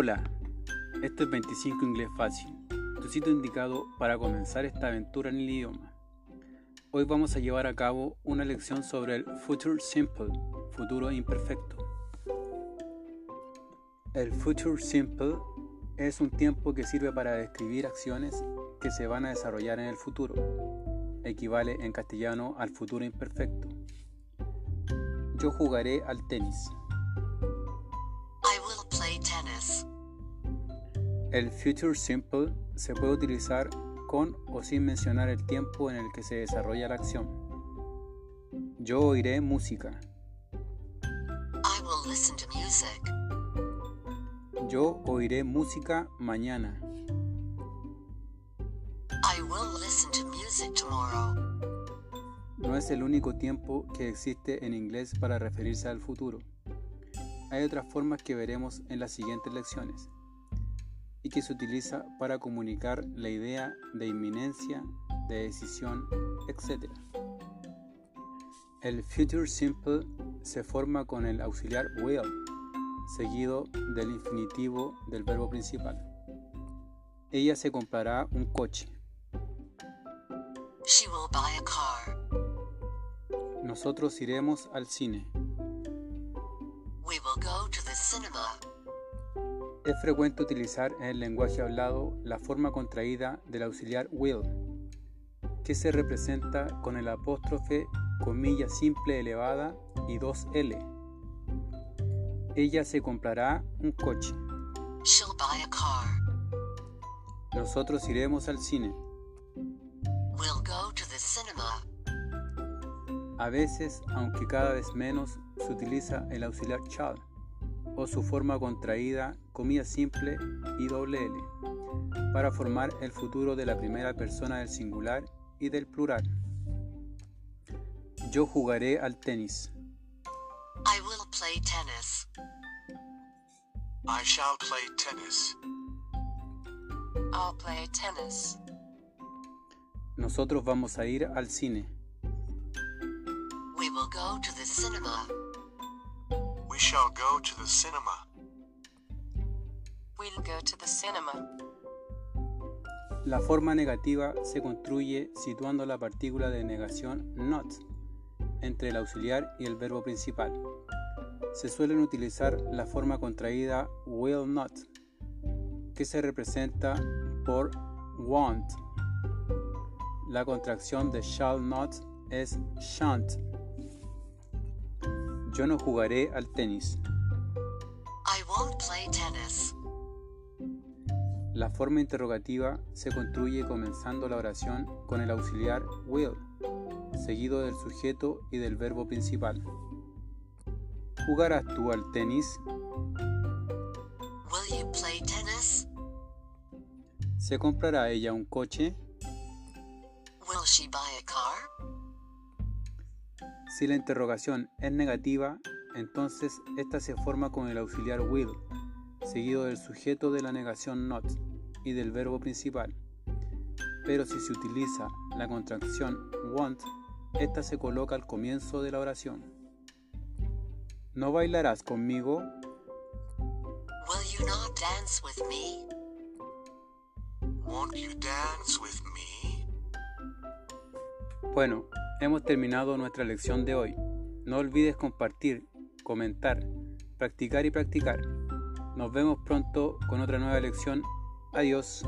Hola, esto es 25 Inglés Fácil, tu sitio indicado para comenzar esta aventura en el idioma. Hoy vamos a llevar a cabo una lección sobre el Future Simple, futuro imperfecto. El Future Simple es un tiempo que sirve para describir acciones que se van a desarrollar en el futuro. Equivale en castellano al futuro imperfecto. Yo jugaré al tenis. El Future Simple se puede utilizar con o sin mencionar el tiempo en el que se desarrolla la acción. Yo oiré música. Yo oiré música mañana. No es el único tiempo que existe en inglés para referirse al futuro. Hay otras formas que veremos en las siguientes lecciones y que se utiliza para comunicar la idea de inminencia, de decisión, etc. El future simple se forma con el auxiliar will, seguido del infinitivo del verbo principal. Ella se comprará un coche. Nosotros iremos al cine. Es frecuente utilizar en el lenguaje hablado la forma contraída del auxiliar will, que se representa con el apóstrofe comilla simple elevada y dos L. Ella se comprará un coche. Nosotros iremos al cine. A veces, aunque cada vez menos, se utiliza el auxiliar shall o su forma contraída, comilla simple y doble L, para formar el futuro de la primera persona del singular y del plural. Yo jugaré al tenis. I will play tennis. I shall play tennis. I'll play tennis. Nosotros vamos a ir al cine. We will go to the cinema. We shall go to the cinema. We'll go to the cinema. La forma negativa se construye situando la partícula de negación not entre el auxiliar y el verbo principal. Se suelen utilizar la forma contraída will not, que se representa por won't. La contracción de shall not es shan't. Yo no jugaré al tenis. I won't play tennis. La forma interrogativa se construye comenzando la oración con el auxiliar will, seguido del sujeto y del verbo principal. ¿Jugarás tú al tenis? Will you play tennis? ¿Se comprará ella un coche? Will she buy a car? Si la interrogación es negativa, entonces esta se forma con el auxiliar will, seguido del sujeto de la negación not y del verbo principal. Pero si se utiliza la contracción want, esta se coloca al comienzo de la oración. ¿No bailarás conmigo? Will you not dance with me? Won't you dance with me? Bueno, hemos terminado nuestra lección de hoy. No olvides compartir, comentar, practicar y practicar. Nos vemos pronto con otra nueva lección. Adiós.